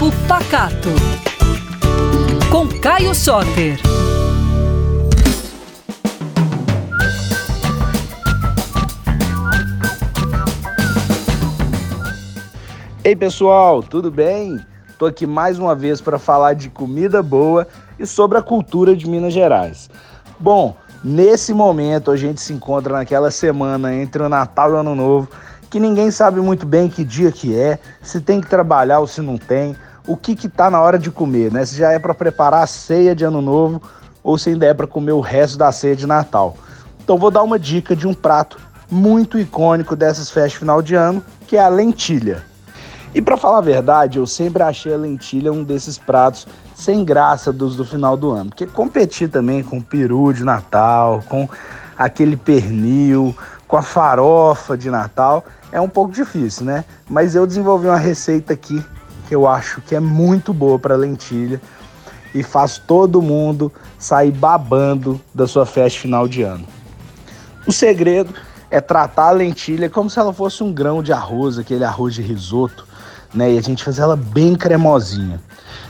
Papo Pacato. Com Caio Soter. Ei pessoal, tudo bem? Tô aqui mais uma vez para falar de comida boa e sobre a cultura de Minas Gerais. Bom, nesse momento a gente se encontra naquela semana entre o Natal e o Ano Novo que ninguém sabe muito bem que dia que é, se tem que trabalhar ou se não tem, o que que tá na hora de comer, né? Se já é para preparar a ceia de ano novo ou se ainda é para comer o resto da ceia de Natal. Então vou dar uma dica de um prato muito icônico dessas festas de final de ano, que é a lentilha. E para falar a verdade, eu sempre achei a lentilha um desses pratos sem graça dos do final do ano, porque competir também com peru de Natal, com aquele pernil, com a farofa de Natal, é um pouco difícil, né? Mas eu desenvolvi uma receita aqui eu acho que é muito boa para lentilha e faz todo mundo sair babando da sua festa final de ano. O segredo é tratar a lentilha como se ela fosse um grão de arroz, aquele arroz de risoto, né? E a gente fazer ela bem cremosinha.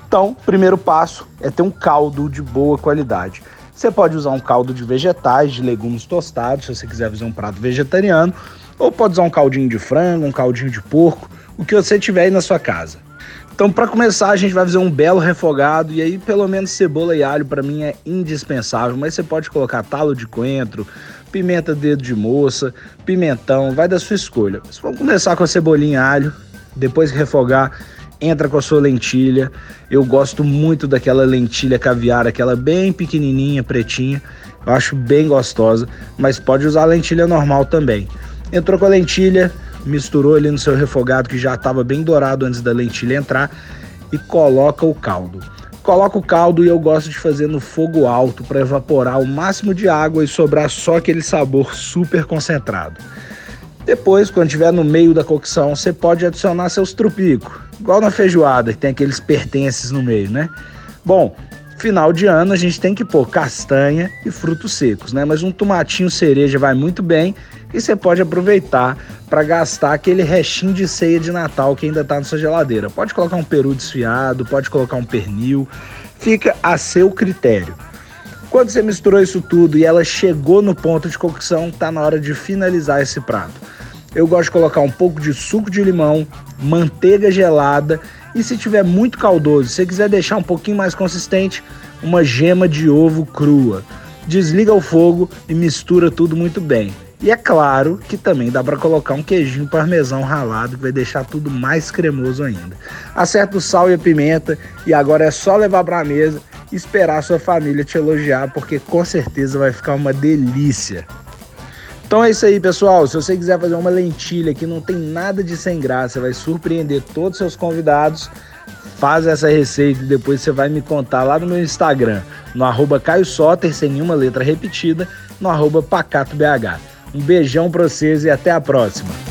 Então, primeiro passo é ter um caldo de boa qualidade. Você pode usar um caldo de vegetais, de legumes tostados, se você quiser fazer um prato vegetariano, ou pode usar um caldinho de frango, um caldinho de porco, o que você tiver aí na sua casa. Então, para começar, a gente vai fazer um belo refogado e aí pelo menos cebola e alho para mim é indispensável, mas você pode colocar talo de coentro, pimenta dedo de moça, pimentão, vai da sua escolha. Mas vamos começar com a cebolinha e alho, depois que refogar, entra com a sua lentilha. Eu gosto muito daquela lentilha caviar, aquela bem pequenininha, pretinha. Eu acho bem gostosa, mas pode usar lentilha normal também. Entrou com a lentilha, misturou ali no seu refogado que já estava bem dourado antes da lentilha entrar e coloca o caldo. Coloca o caldo e eu gosto de fazer no fogo alto para evaporar o máximo de água e sobrar só aquele sabor super concentrado. Depois, quando estiver no meio da cocção, você pode adicionar seus trupicos, igual na feijoada, que tem aqueles pertences no meio, né? Bom, final de ano a gente tem que pôr castanha e frutos secos, né? Mas um tomatinho cereja vai muito bem e você pode aproveitar para gastar aquele restinho de ceia de Natal que ainda está na sua geladeira. Pode colocar um peru desfiado, pode colocar um pernil, fica a seu critério. Quando você misturou isso tudo e ela chegou no ponto de cocção, tá na hora de finalizar esse prato. Eu gosto de colocar um pouco de suco de limão, manteiga gelada e se tiver muito caldoso, se quiser deixar um pouquinho mais consistente, uma gema de ovo crua. Desliga o fogo e mistura tudo muito bem. E é claro que também dá para colocar um queijinho parmesão ralado que vai deixar tudo mais cremoso ainda. Acerta o sal e a pimenta e agora é só levar para a mesa e esperar a sua família te elogiar porque com certeza vai ficar uma delícia. Então é isso aí, pessoal. Se você quiser fazer uma lentilha que não tem nada de sem graça, vai surpreender todos os seus convidados, faz essa receita e depois você vai me contar lá no meu Instagram, no arroba Caio Soter, sem nenhuma letra repetida, no arroba PacatoBH. Um beijão pra vocês e até a próxima.